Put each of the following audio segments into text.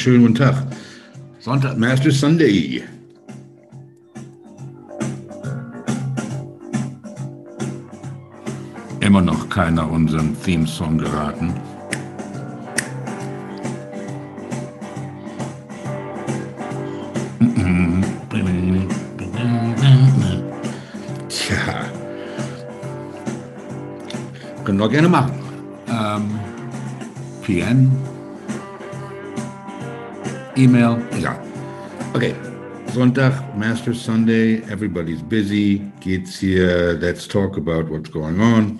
Schönen guten Tag. Sonntag, Master Sunday. Immer noch keiner unseren Theme-Song geraten. Tja. Können wir gerne machen. Ähm, PN, E-Mail, egal. Okay, Sonntag, Master Sunday, everybody's busy. Geht's hier, let's talk about what's going on.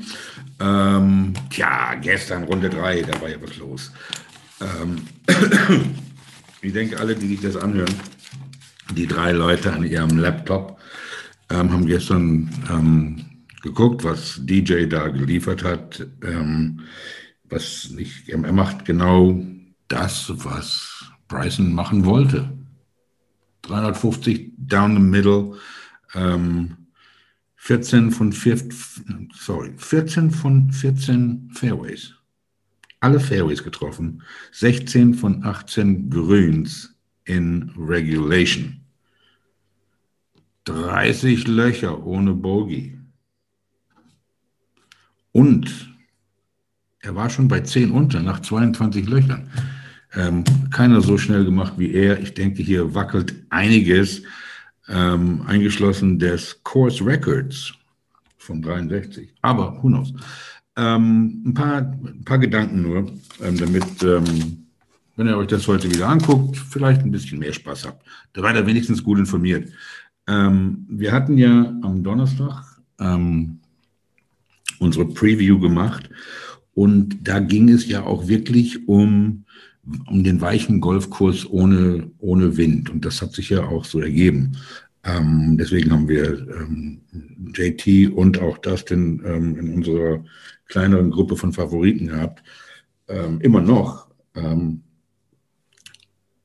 Ähm, tja, gestern Runde 3, da war ja was los. Ähm, ich denke, alle, die sich das anhören, die drei Leute an ihrem Laptop, ähm, haben gestern ähm, geguckt, was DJ da geliefert hat. Ähm, was nicht, er macht genau das, was Bryson machen wollte. 350 down the middle, ähm, 14 von 14, sorry, 14 von 14 Fairways. Alle Fairways getroffen. 16 von 18 Grüns in Regulation. 30 Löcher ohne Bogey. Und er war schon bei 10 unter nach 22 Löchern. Ähm, keiner so schnell gemacht wie er. Ich denke, hier wackelt einiges, ähm, eingeschlossen des Course Records von 63. Aber who knows? Ähm, ein, paar, ein paar Gedanken nur, ähm, damit, ähm, wenn ihr euch das heute wieder anguckt, vielleicht ein bisschen mehr Spaß habt. Da war ihr wenigstens gut informiert. Ähm, wir hatten ja am Donnerstag unsere Preview gemacht und da ging es ja auch wirklich um um den weichen Golfkurs ohne, ohne Wind. Und das hat sich ja auch so ergeben. Ähm, deswegen haben wir ähm, JT und auch Dustin ähm, in unserer kleineren Gruppe von Favoriten gehabt. Ähm, immer noch. Ähm,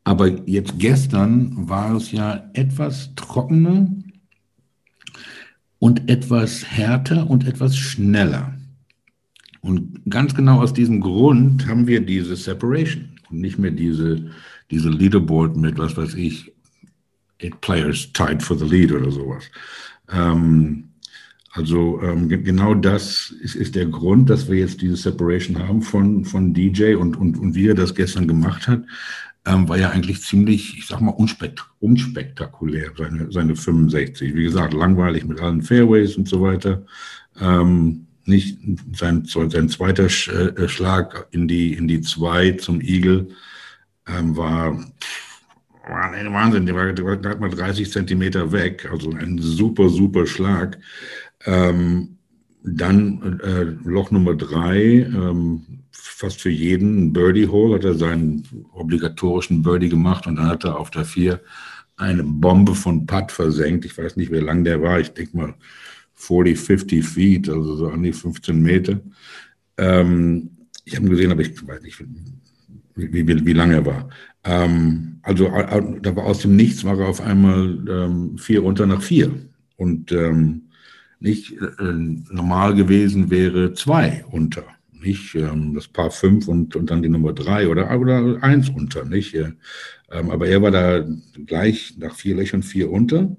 aber jetzt gestern war es ja etwas trockener und etwas härter und etwas schneller. Und ganz genau aus diesem Grund haben wir diese Separation nicht mehr diese, diese Leaderboard mit, was weiß ich, eight players tied for the lead oder sowas. Ähm, also ähm, genau das ist, ist der Grund, dass wir jetzt diese Separation haben von, von DJ und, und, und wie er das gestern gemacht hat, ähm, war ja eigentlich ziemlich, ich sag mal, unspekt unspektakulär, seine, seine 65. Wie gesagt, langweilig mit allen Fairways und so weiter. Ähm, nicht sein, sein zweiter äh, Schlag in die, in die zwei zum Igel ähm, war, war ein Wahnsinn, der war, gerade mal 30 Zentimeter weg, also ein super, super Schlag. Ähm, dann äh, Loch Nummer drei, ähm, fast für jeden Birdie Hole hat er seinen obligatorischen Birdie gemacht und dann hat er auf der vier eine Bombe von Putt versenkt. Ich weiß nicht, wie lang der war. Ich denke mal 40, 50 Feet, also so an die 15 Meter. Ähm, ich habe ihn gesehen, aber ich weiß nicht, wie, wie, wie lange er war. Ähm, also da war aus dem Nichts war er auf einmal ähm, vier runter nach vier. Und ähm, nicht äh, normal gewesen wäre zwei unter. Nicht ähm, das Paar fünf und, und dann die Nummer drei oder, oder eins unter. Nicht? Ähm, aber er war da gleich nach vier Löchern vier unter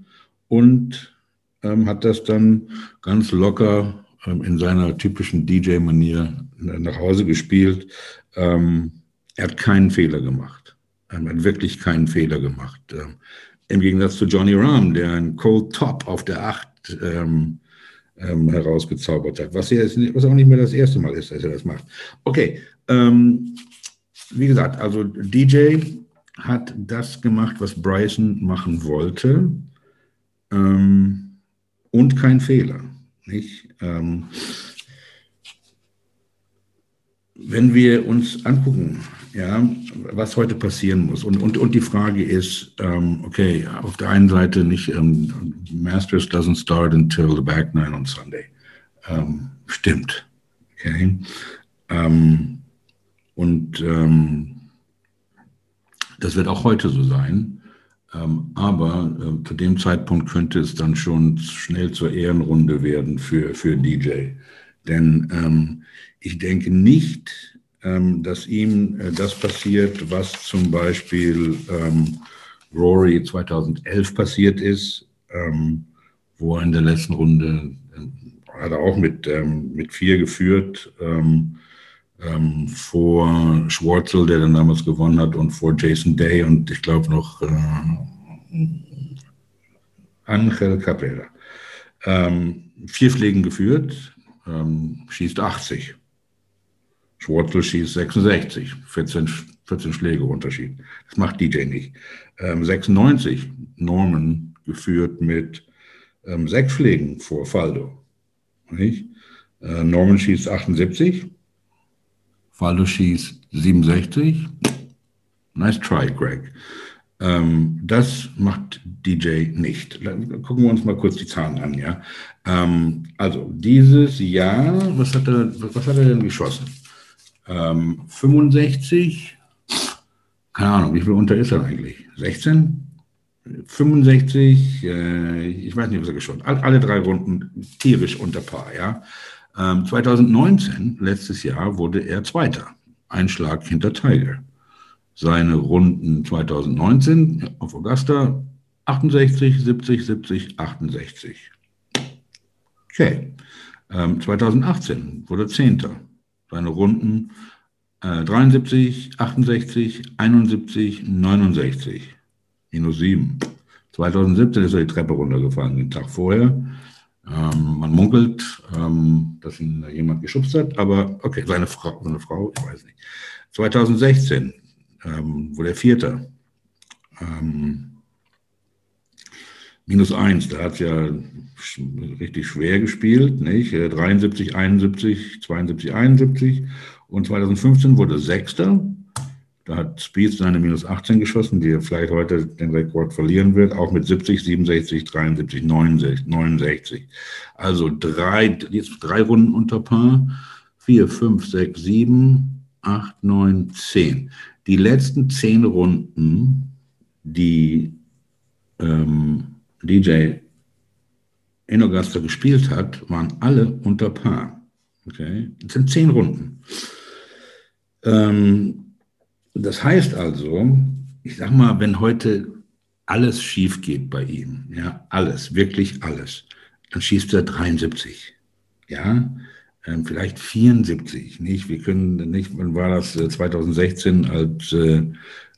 und ähm, hat das dann ganz locker ähm, in seiner typischen DJ-Manier nach Hause gespielt. Ähm, er hat keinen Fehler gemacht. Er hat wirklich keinen Fehler gemacht. Ähm, Im Gegensatz zu Johnny Rahm, der einen Cold Top auf der 8 ähm, ähm, herausgezaubert hat, was, jetzt, was auch nicht mehr das erste Mal ist, dass er das macht. Okay, wie gesagt, also DJ hat das gemacht, was Bryson machen wollte. Ähm, und kein Fehler. Nicht? Ähm, wenn wir uns angucken, ja, was heute passieren muss, und, und, und die Frage ist, ähm, okay, auf der einen Seite nicht, ähm, Masters doesn't start until the back nine on Sunday. Ähm, stimmt. Okay. Ähm, und ähm, das wird auch heute so sein. Ähm, aber äh, zu dem Zeitpunkt könnte es dann schon schnell zur Ehrenrunde werden für, für DJ. Denn ähm, ich denke nicht, ähm, dass ihm äh, das passiert, was zum Beispiel ähm, Rory 2011 passiert ist, ähm, wo er in der letzten Runde äh, hat er auch mit, ähm, mit vier geführt ähm, ähm, vor Schwarzel, der dann damals gewonnen hat, und vor Jason Day und ich glaube noch äh, Angel Cabrera. vier Pflegen geführt, schießt 80. Schwarzel schießt 66, 14, 14 Schläge Unterschied. Das macht DJ nicht. Ähm, 96, Norman geführt mit ähm, sechs Schlägen vor Faldo. Nicht? Äh, Norman schießt 78, Faldo schießt 67. Nice try, Greg. Ähm, das macht DJ nicht. Gucken wir uns mal kurz die Zahlen an, ja. Ähm, also dieses Jahr, was hat er, was hat er denn geschossen? Ähm, 65, keine Ahnung, wie viel unter ist er eigentlich? 16? 65, äh, ich weiß nicht, was er geschossen hat. Alle drei Runden tierisch unter Paar, ja. Ähm, 2019, letztes Jahr, wurde er Zweiter. Ein Schlag hinter Tiger. Seine Runden 2019 auf Augusta 68, 70, 70, 68. Okay. Ähm, 2018 wurde Zehnter seine Runden äh, 73, 68, 71, 69. Minus 7. 2017 ist er die Treppe runtergefallen, den Tag vorher. Ähm, man munkelt, ähm, dass ihn jemand geschubst hat, aber okay, seine Frau, seine Frau, ich weiß nicht. 2016 ähm, wurde er Vierter. Ähm, minus 1, da hat es ja richtig schwer gespielt, nicht? 73, 71, 72, 71 und 2015 wurde Sechster. Da hat Speed seine minus 18 geschossen, die vielleicht heute den Rekord verlieren wird, auch mit 70, 67, 73, 69. 69. Also drei, jetzt drei Runden unter Paar. Vier, fünf, sechs, sieben, acht, neun, zehn. Die letzten zehn Runden, die ähm, DJ Augusta gespielt hat, waren alle unter Paar. Okay? Das sind zehn Runden. Ähm, das heißt also, ich sag mal, wenn heute alles schief geht bei ihm, ja, alles, wirklich alles, dann schießt er 73. Ja, ähm, vielleicht 74, nicht? Wir können nicht, wann war das 2016, äh, als äh,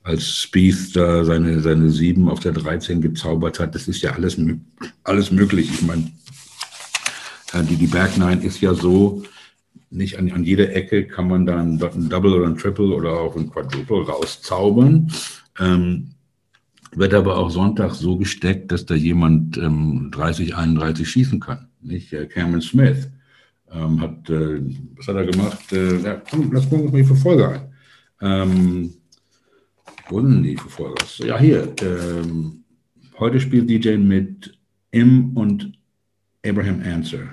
als Spieth da seine, seine sieben auf der 13 gezaubert hat. Das ist ja alles, alles möglich. Ich meine, die, die Back Nine ist ja so, nicht an, an jeder Ecke kann man dann ein Double oder ein Triple oder auch ein Quadruple rauszaubern. Ähm, wird aber auch Sonntag so gesteckt, dass da jemand ähm, 30, 31 schießen kann. Nicht? Äh, Cameron Smith ähm, hat, äh, was hat er gemacht? Äh, ja, komm, lass gucken, wie Verfolger ein. Ähm, wurden die Verfolger? Ja, hier. Ähm, heute spielt DJ mit Im und Abraham Answer.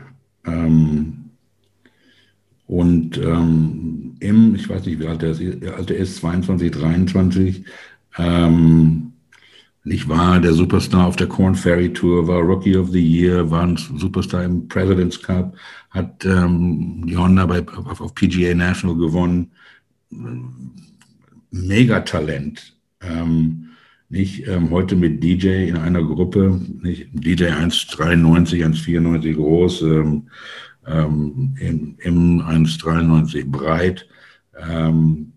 Ähm, und ähm, Im, ich weiß nicht, wie alt er ist, alt er ist 22, 23. Ähm, nicht wahr, der Superstar auf der Corn Ferry Tour, war Rookie of the Year, war ein Superstar im President's Cup, hat ähm, die Honda bei, auf, auf PGA National gewonnen Megatalent. Ähm, nicht ähm, heute mit DJ in einer Gruppe, nicht DJ 1,93, 1,94 groß, ähm, ähm, im, im 1,93 breit. Ähm,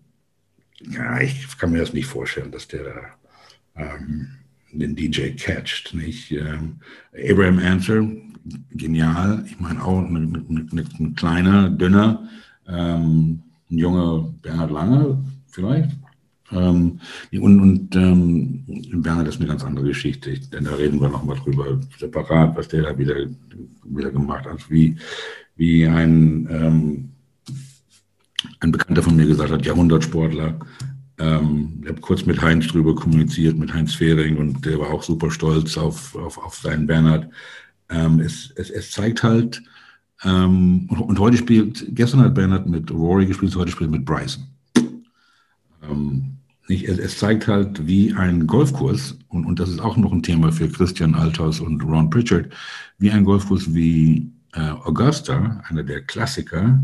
ja, ich kann mir das nicht vorstellen, dass der da ähm, den DJ catcht. Nicht? Ähm, Abraham Answer, genial. Ich meine auch ein kleiner, dünner, ähm, ein junger Bernhard Lange vielleicht. Ähm, und und ähm, Werner, das ist eine ganz andere Geschichte, denn da reden wir nochmal drüber, separat, was der da wieder, wieder gemacht hat. Wie, wie ein, ähm, ein Bekannter von mir gesagt hat, Jahrhundertsportler. Ähm, ich habe kurz mit Heinz drüber kommuniziert, mit Heinz Fehring, und der war auch super stolz auf, auf, auf seinen Bernhard. Ähm, es, es, es zeigt halt, ähm, und, und, heute spielt, gestern hat Bernhard mit Rory gespielt, heute spielt mit Bryson. Ähm, nicht, es, zeigt halt, wie ein Golfkurs, und, und das ist auch noch ein Thema für Christian Althaus und Ron Pritchard, wie ein Golfkurs wie äh, Augusta, einer der Klassiker,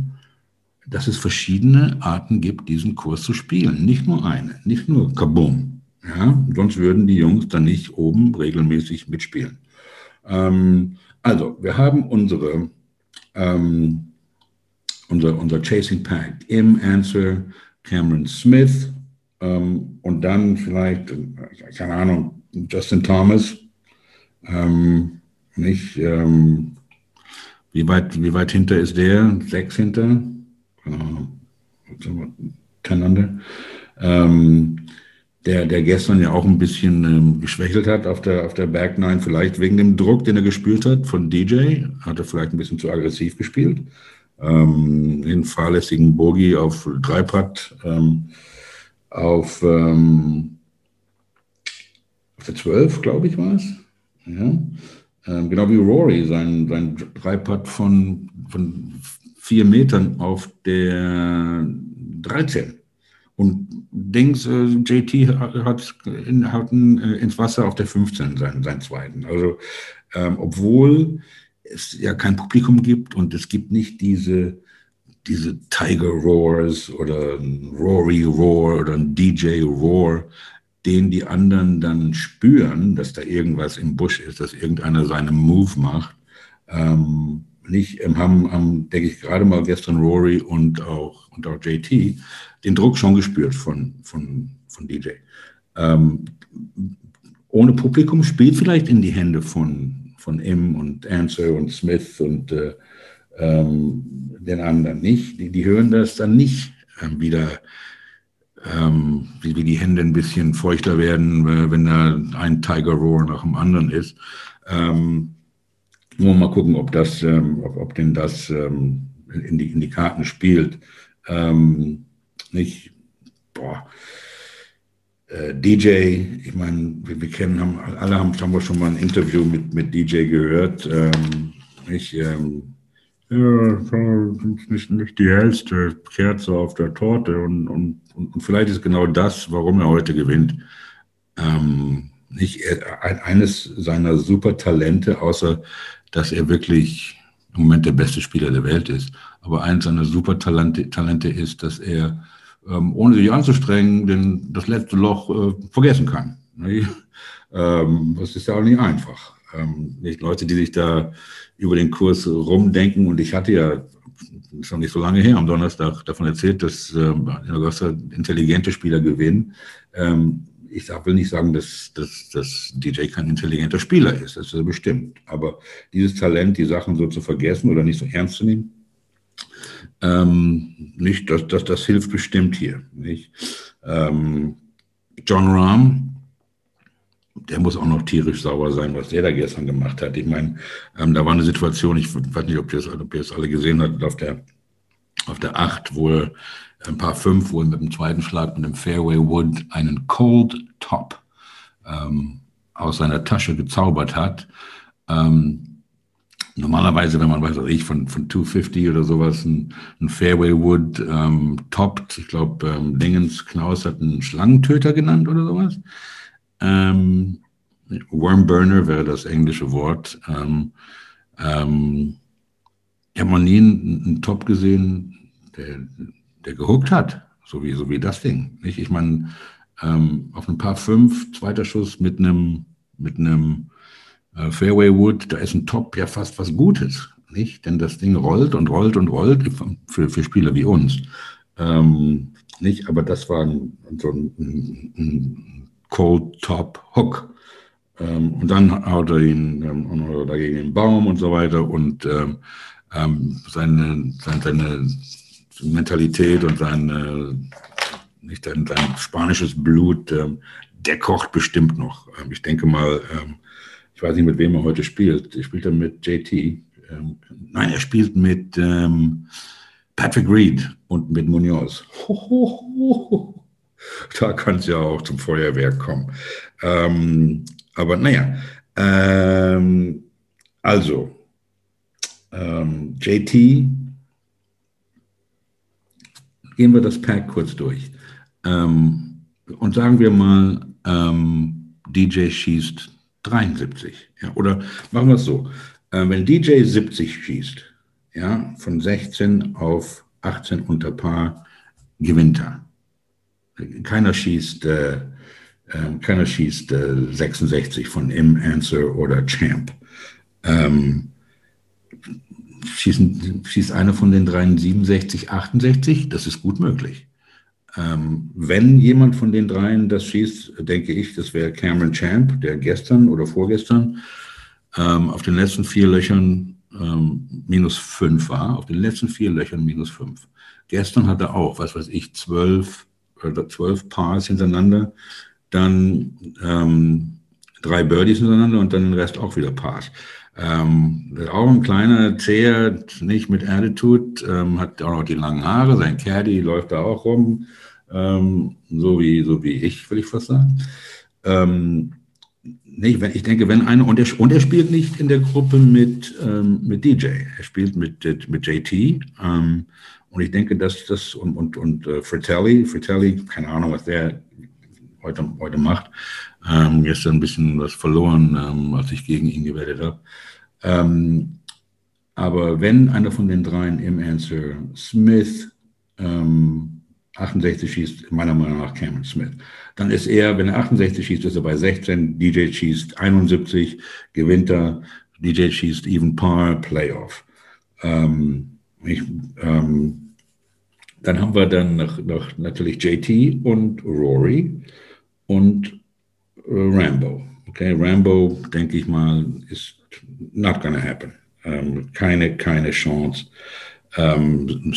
dass es verschiedene Arten gibt, diesen Kurs zu spielen. Nicht nur eine, nicht nur Kaboom. Ja, sonst würden die Jungs dann nicht oben regelmäßig mitspielen. Ähm, also, wir haben unsere, ähm, unser, unser Chasing Pact im Answer Cameron Smith ähm, und dann vielleicht, keine Ahnung, Justin Thomas. Ähm, nicht, ähm, wie, weit, wie weit hinter ist der? Sechs hinter? Miteinander. Ähm, der, der gestern ja auch ein bisschen ähm, geschwächelt hat auf der, auf der Back Nine, vielleicht wegen dem Druck, den er gespürt hat von DJ, hat er vielleicht ein bisschen zu aggressiv gespielt. Ähm, den fahrlässigen Bogie auf Dreipad, auf, ähm, auf der 12, glaube ich, war es. Ja. Ähm, genau wie Rory, sein, sein Dreipad von, von vier Metern auf der 13. Und Dings, äh, JT hat, in, hat äh, ins Wasser auf der 15 seinen, seinen zweiten. Also, ähm, obwohl es ja kein Publikum gibt und es gibt nicht diese, diese Tiger Roars oder Rory Roar oder ein DJ Roar, den die anderen dann spüren, dass da irgendwas im Busch ist, dass irgendeiner seinen Move macht. Ähm, nicht, haben, haben denke ich, gerade mal gestern Rory und auch, und auch JT den Druck schon gespürt von, von, von DJ. Ähm, ohne Publikum spielt vielleicht in die Hände von, von M und Answer und Smith und äh, ähm, den anderen nicht. Die, die hören das dann nicht ähm, wieder, ähm, wie, wie, die Hände ein bisschen feuchter werden, äh, wenn da ein Tiger Roar nach dem anderen ist. Ähm, nur mal gucken, ob das, ähm, ob, ob denn das ähm, in, die, in die Karten spielt. Ähm, nicht, boah, äh, DJ, ich meine, wir, wir, kennen, haben, alle haben, haben wir schon mal ein Interview mit, mit DJ gehört. Ähm, ich, ähm, ja, nicht, nicht die hellste Kerze auf der Torte und, und, und, vielleicht ist genau das, warum er heute gewinnt. Ähm, nicht eines seiner super Talente, außer dass er wirklich im Moment der beste Spieler der Welt ist. Aber eins seiner super Talente, Talente ist, dass er, ähm, ohne sich anzustrengen, den, das letzte Loch äh, vergessen kann. Ähm, das ist ja auch nicht einfach. Ähm, nicht Leute, die sich da über den Kurs rumdenken. Und ich hatte ja schon nicht so lange her am Donnerstag davon erzählt, dass ähm, intelligente Spieler gewinnen. Ähm, ich will nicht sagen, dass, dass, dass DJ kein intelligenter Spieler ist, das ist bestimmt. Aber dieses Talent, die Sachen so zu vergessen oder nicht so ernst zu nehmen, ähm, nicht, das, das, das hilft bestimmt hier. Nicht? Ähm, John Rahm, der muss auch noch tierisch sauer sein, was der da gestern gemacht hat. Ich meine, ähm, da war eine Situation, ich weiß nicht, ob ihr es, ob ihr es alle gesehen habt, auf der, auf der 8, wo er ein paar fünf, wo er mit dem zweiten Schlag mit dem Fairway Wood einen Cold Top ähm, aus seiner Tasche gezaubert hat. Ähm, normalerweise, wenn man, weiß ich, von, von 250 oder sowas ein, ein Fairway Wood ähm, toppt, ich glaube, ähm, Dingens Knaus hat einen Schlangentöter genannt oder sowas. Ähm, Wormburner wäre das englische Wort. Ähm, ähm, ich habe noch nie einen, einen Top gesehen, der der gehuckt hat, so wie, so wie das Ding. Nicht? Ich meine, ähm, auf ein paar fünf, zweiter Schuss mit einem mit äh, Fairway Wood, da ist ein Top ja fast was Gutes, nicht? Denn das Ding rollt und rollt und rollt für, für Spieler wie uns. Ähm, nicht, aber das war ein, so ein, ein Cold Top Hook. Ähm, und dann haut er ihn ähm, dagegen den Baum und so weiter und ähm, ähm seine, seine, seine Mentalität und sein, äh, nicht sein, sein spanisches Blut, ähm, der kocht bestimmt noch. Ähm, ich denke mal, ich weiß nicht, mit wem er heute spielt. Spielt er mit JT. Nein, er spielt mit Patrick Reed und mit Munoz. Da kann es ja auch zum Feuerwerk kommen. Ähm, aber naja, also, JT gehen wir das Pack kurz durch. Ähm, und sagen wir mal, ähm, DJ schießt 73. Ja, oder machen wir es so. Äh, wenn DJ 70 schießt, ja, von 16 auf 18 unter Paar, gewinnt er. Keiner schießt, äh, äh, keiner schießt äh, 66 von Im, Answer oder Champ. Ähm, schießen, schießt einer von den dreien 67, 68, das ist gut möglich. Ähm, wenn jemand von den dreien das schießt, denke ich, das wäre Cameron Champ, der gestern oder vorgestern ähm, auf den letzten vier Löchern ähm, minus fünf war, auf den letzten vier Löchern minus fünf. Gestern hat er auch, was weiß ich, zwölf, oder zwölf Pars hintereinander, dann ähm, drei Birdies hintereinander und dann den Rest auch wieder Pars. Ähm, auch ein kleiner Zäher, nicht mit Attitude, ähm, hat auch noch die langen Haare, sein Caddy läuft da auch rum, ähm, so, wie, so wie ich, will ich fast sagen. Ähm, nicht, wenn, ich denke, wenn einer, und er, und er spielt nicht in der Gruppe mit, ähm, mit DJ, er spielt mit, mit JT. Ähm, und ich denke, dass das, und, und, und uh, Fratelli, Fratelli, keine Ahnung, was der heute, heute macht, ähm, gestern ein bisschen was verloren, ähm, als ich gegen ihn gewettet habe. Ähm, aber wenn einer von den dreien im Answer, Smith, ähm, 68 schießt, meiner Meinung nach Cameron Smith. Dann ist er, wenn er 68 schießt, ist er bei 16, DJ schießt 71, gewinnt er, DJ schießt even par, Playoff. Ähm, ich, ähm, dann haben wir dann noch, noch, natürlich JT und Rory und äh, Rambo. Okay, Rambo, denke ich mal, ist not gonna happen. Ähm, keine, keine Chance ähm,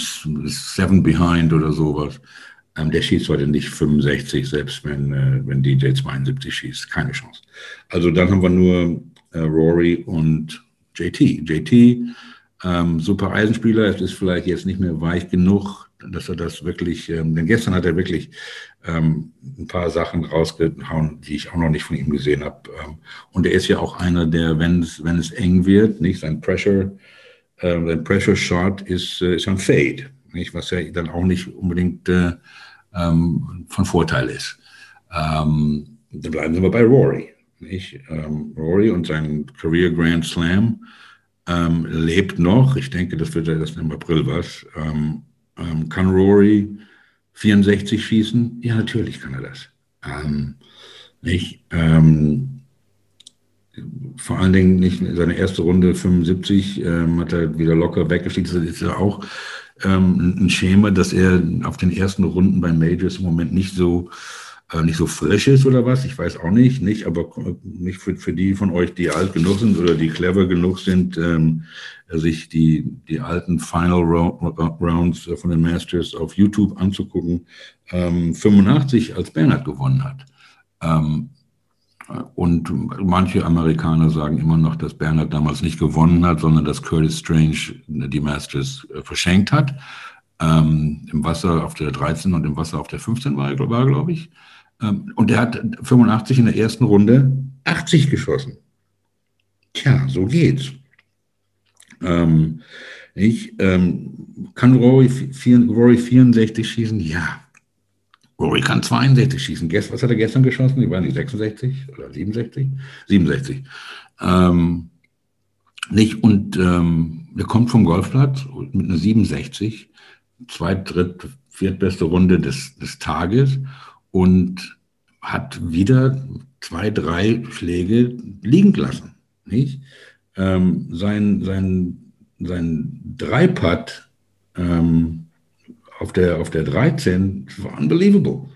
Seven Behind oder sowas. Ähm, der schießt heute nicht 65, selbst wenn, äh, wenn DJ 72 schießt. Keine Chance. Also dann haben wir nur äh, Rory und JT. JT, ähm, super Eisenspieler, es ist vielleicht jetzt nicht mehr weich genug, dass er das wirklich, ähm, denn gestern hat er wirklich ähm, ein paar Sachen rausgehauen, die ich auch noch nicht von ihm gesehen habe. Ähm, und er ist ja auch einer, der, wenn es, wenn es eng wird, nicht sein Pressure, ähm, ein Pressure Shot ist, äh, ist ein Fade, nicht? was ja dann auch nicht unbedingt äh, ähm, von Vorteil ist. Ähm, dann bleiben wir bei Rory. Nicht? Ähm, Rory und sein Career Grand Slam ähm, lebt noch. Ich denke, das wird ja erst im April was. Ähm, kann Rory 64 schießen? Ja, natürlich kann er das. nicht? vor allen Dingen nicht seine erste Runde 75 ähm, hat er wieder locker weggeschickt. Das ist ja auch ähm, ein Schema, dass er auf den ersten Runden bei Majors im Moment nicht so äh, nicht so frisch ist oder was. Ich weiß auch nicht, nicht, aber nicht für, für die von euch, die alt genug sind oder die clever genug sind, ähm, sich die, die alten Final Rounds von den Masters auf YouTube anzugucken. Ähm, 85 als Bernhard gewonnen hat. Ähm, und manche Amerikaner sagen immer noch, dass Bernhard damals nicht gewonnen hat, sondern dass Curtis Strange die Masters äh, verschenkt hat. Ähm, Im Wasser auf der 13 und im Wasser auf der 15 war, war glaube ich. Ähm, und er hat 85 in der ersten Runde 80 geschossen. Tja, so geht's. Ähm, ich, ähm, kann Rory, Rory 64 schießen? Ja. Rory kann 62 schießen. Was hat er gestern geschossen? Die waren die 66 oder 67? 67. Ähm, nicht, und ähm, er kommt vom Golfplatz mit einer 67, zweit, dritt, viertbeste Runde des, des Tages und hat wieder zwei, drei Schläge liegen gelassen. Nicht? Ähm, sein, sein, sein Dreipad ähm, auf der, auf der 13 war unbelievable.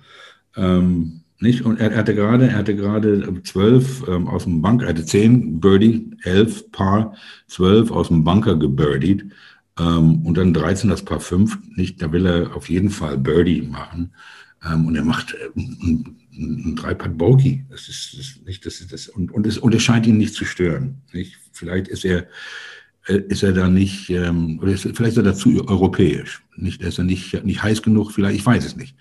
Ähm, nicht? Und er, hatte gerade, er hatte gerade 12 ähm, aus dem Bunker, er hatte 10 Birdie, 11 Paar, 12 aus dem Bunker gebirdied ähm, und dann 13 das Paar 5. Nicht, da will er auf jeden Fall Birdie machen. Ähm, und er macht äh, ein, ein Dreipad Bogey. Das ist, das nicht, das ist das, und, und, es, und es scheint ihn nicht zu stören. Nicht? Vielleicht ist er äh, ist er da nicht, ähm, oder ist, vielleicht ist er dazu europäisch. Nicht, ist er nicht, nicht heiß genug, vielleicht, ich weiß es nicht.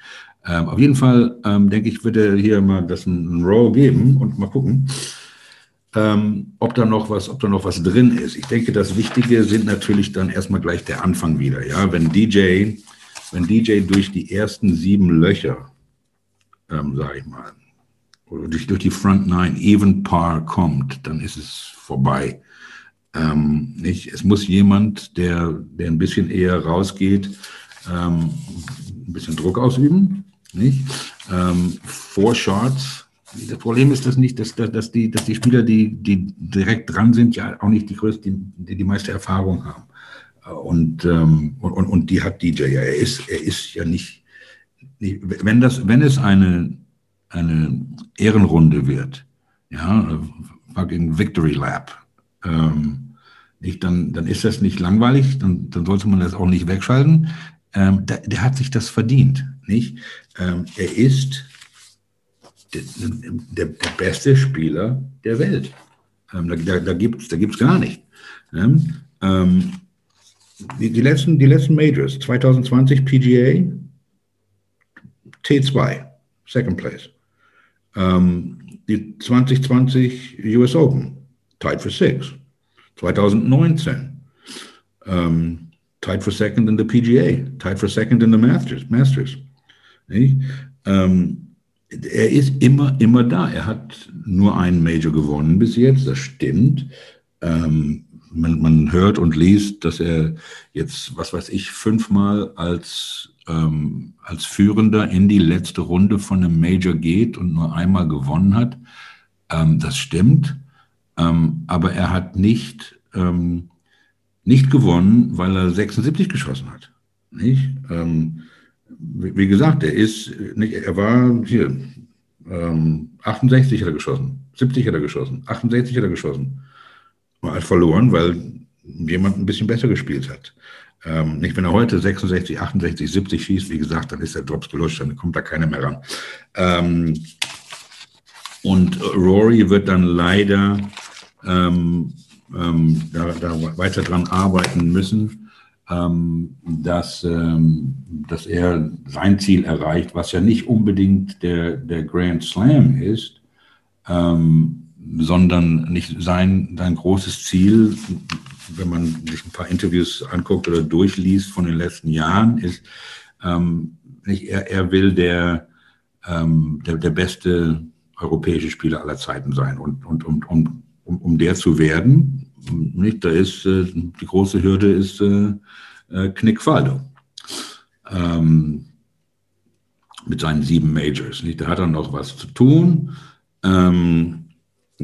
Ähm, auf jeden Fall ähm, denke ich, wird er hier mal das ein, ein Row geben und mal gucken, ähm, ob da noch was, ob da noch was drin ist. Ich denke, das Wichtige sind natürlich dann erstmal gleich der Anfang wieder. Ja, wenn DJ, wenn DJ durch die ersten sieben Löcher, ähm, sage ich mal, oder durch, durch die Front Nine Even Par kommt, dann ist es vorbei. Ähm, nicht? Es muss jemand, der, der ein bisschen eher rausgeht, ähm, ein bisschen Druck ausüben, nicht? Ähm, Four Shots. Das Problem ist das nicht, dass, dass, die, dass die Spieler, die, die direkt dran sind, ja auch nicht die größte, die, die meiste Erfahrung haben. Und, ähm, und, und, die hat DJ. Er ist, er ist ja nicht, nicht wenn, das, wenn es eine, eine Ehrenrunde wird, ja, fucking Victory Lap, ähm, nicht, dann, dann ist das nicht langweilig, dann, dann sollte man das auch nicht wegschalten. Ähm, der, der, hat sich das verdient, nicht? Ähm, er ist der, der, der, beste Spieler der Welt. Ähm, da da, da gibt es da gibt's gar nicht. Ähm, die, die, letzten, die letzten Majors, 2020 PGA, T2, Second Place. Ähm, die 2020 US Open, tied for six. 2019, ähm, tied for second in the PGA, tied for second in the Masters. Masters. Ähm, er ist immer, immer da. Er hat nur einen Major gewonnen bis jetzt, das stimmt. Ähm, man, man, hört und liest, dass er jetzt, was weiß ich, fünfmal als, ähm, als Führender in die letzte Runde von einem Major geht und nur einmal gewonnen hat. Ähm, das stimmt. Ähm, aber er hat nicht, ähm, nicht gewonnen, weil er 76 geschossen hat. Nicht? Ähm, wie, wie, gesagt, er ist, nicht, er war hier, 68 ähm, hat er geschossen, 70 hat er geschossen, 68 hat er geschossen. Hat verloren, weil jemand ein bisschen besser gespielt hat. Ähm, nicht, wenn er heute 66, 68, 70 schießt, wie gesagt, dann ist der Drops gelöscht, dann kommt da keiner mehr ran. Ähm, und Rory wird dann leider ähm, ähm, da, da, weiter dran arbeiten müssen, ähm, dass, ähm, dass er sein Ziel erreicht, was ja nicht unbedingt der, der Grand Slam ist, ähm, sondern nicht sein, sein großes Ziel, wenn man sich ein paar Interviews anguckt oder durchliest von den letzten Jahren, ist, ähm, nicht, er, er will der, ähm, der, der beste europäische Spieler aller Zeiten sein. Und, und, und, und um, um der zu werden, nicht, da ist äh, die große Hürde ist äh, äh, Knick. Ähm, mit seinen sieben Majors. Nicht? Da hat er noch was zu tun. Ähm,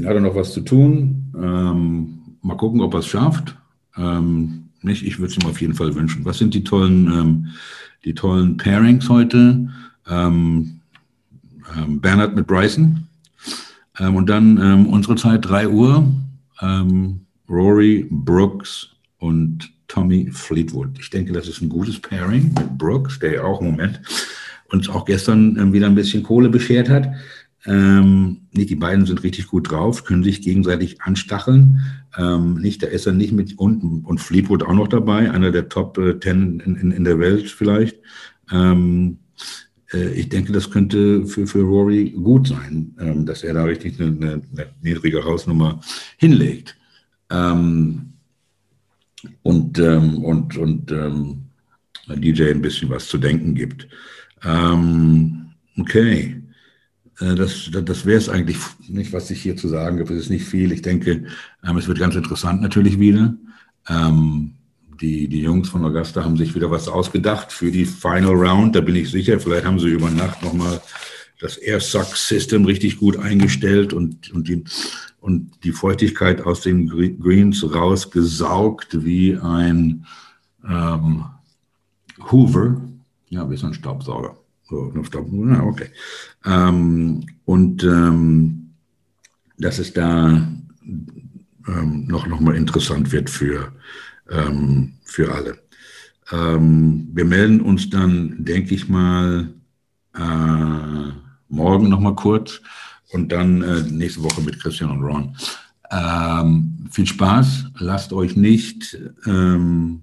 hat er noch was zu tun. Ähm, mal gucken, ob er es schafft. Ähm, nicht? Ich würde es ihm auf jeden Fall wünschen. Was sind die tollen, ähm, die tollen Pairings heute? Ähm, ähm, Bernhard mit Bryson. Ähm, und dann unsere Zeit 3 Uhr. Rory, Brooks und Tommy Fleetwood. Ich denke, das ist ein gutes Pairing mit Brooks, der ja auch im Moment uns auch gestern wieder ein bisschen Kohle beschert hat. Ähm, nicht, die beiden sind richtig gut drauf, können sich gegenseitig anstacheln. Ähm, nicht, da ist er nicht mit unten und Fleetwood auch noch dabei, einer der Top äh, Ten in, in, in der Welt vielleicht. Ähm, äh, ich denke, das könnte für, für Rory gut sein, ähm, dass er da richtig eine, eine, eine niedrige Hausnummer hinlegt. Ähm, und, ähm, und, und ähm, DJ ein bisschen was zu denken gibt. Okay. Äh, das, das wäre es eigentlich nicht, was ich hier zu sagen habe. Es ist nicht viel. Ich denke, ähm, es wird ganz interessant natürlich wieder. Ähm, die, die Jungs von Augusta haben sich wieder was ausgedacht für die Final Round. Da bin ich sicher. Vielleicht haben sie über Nacht nochmal das Air Suck System richtig gut eingestellt und, und, die, und die Feuchtigkeit aus den Greens rausgesaugt wie ein ähm, Hoover. Ja, wie so ein Staubsauger. So, Staub, ja, okay. Ähm, und ähm, dass es da ähm, noch, noch mal interessant wird für, ähm, für alle. Ähm, wir melden uns dann, denke ich mal, äh, morgen noch mal kurz und dann äh, nächste Woche mit Christian und Ron. Ähm, viel Spaß, lasst euch nicht ähm,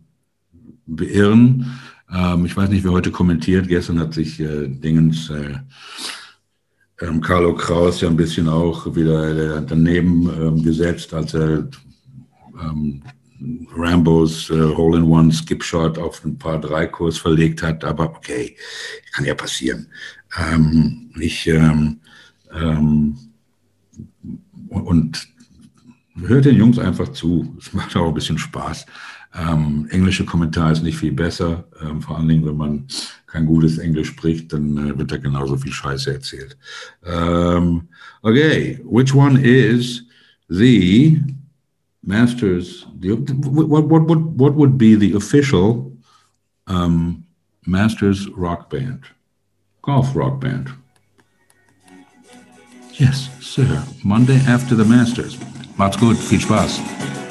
beirren. Ähm, ich weiß nicht, wer heute kommentiert. Gestern hat sich äh, Dingens äh, ähm, Carlo Kraus ja ein bisschen auch wieder äh, daneben ähm, gesetzt, als er ähm, Rambos äh, Hole-in-One Skip-Shot auf ein paar Drei-Kurs verlegt hat. Aber okay, kann ja passieren. Ähm, ich, ähm, und hört den Jungs einfach zu. Es macht auch ein bisschen Spaß. Ähm, englische Kommentar ist nicht viel besser, ähm, vor allen Dingen, wenn man kein gutes Englisch spricht, dann äh, wird da genauso viel Scheiße erzählt. Um, okay, which one is the Masters? The, what, what, what, what would be the official um, Masters rock band? Golf rock band. Yes, sir. Monday after the Masters. Macht's gut. Viel Spaß.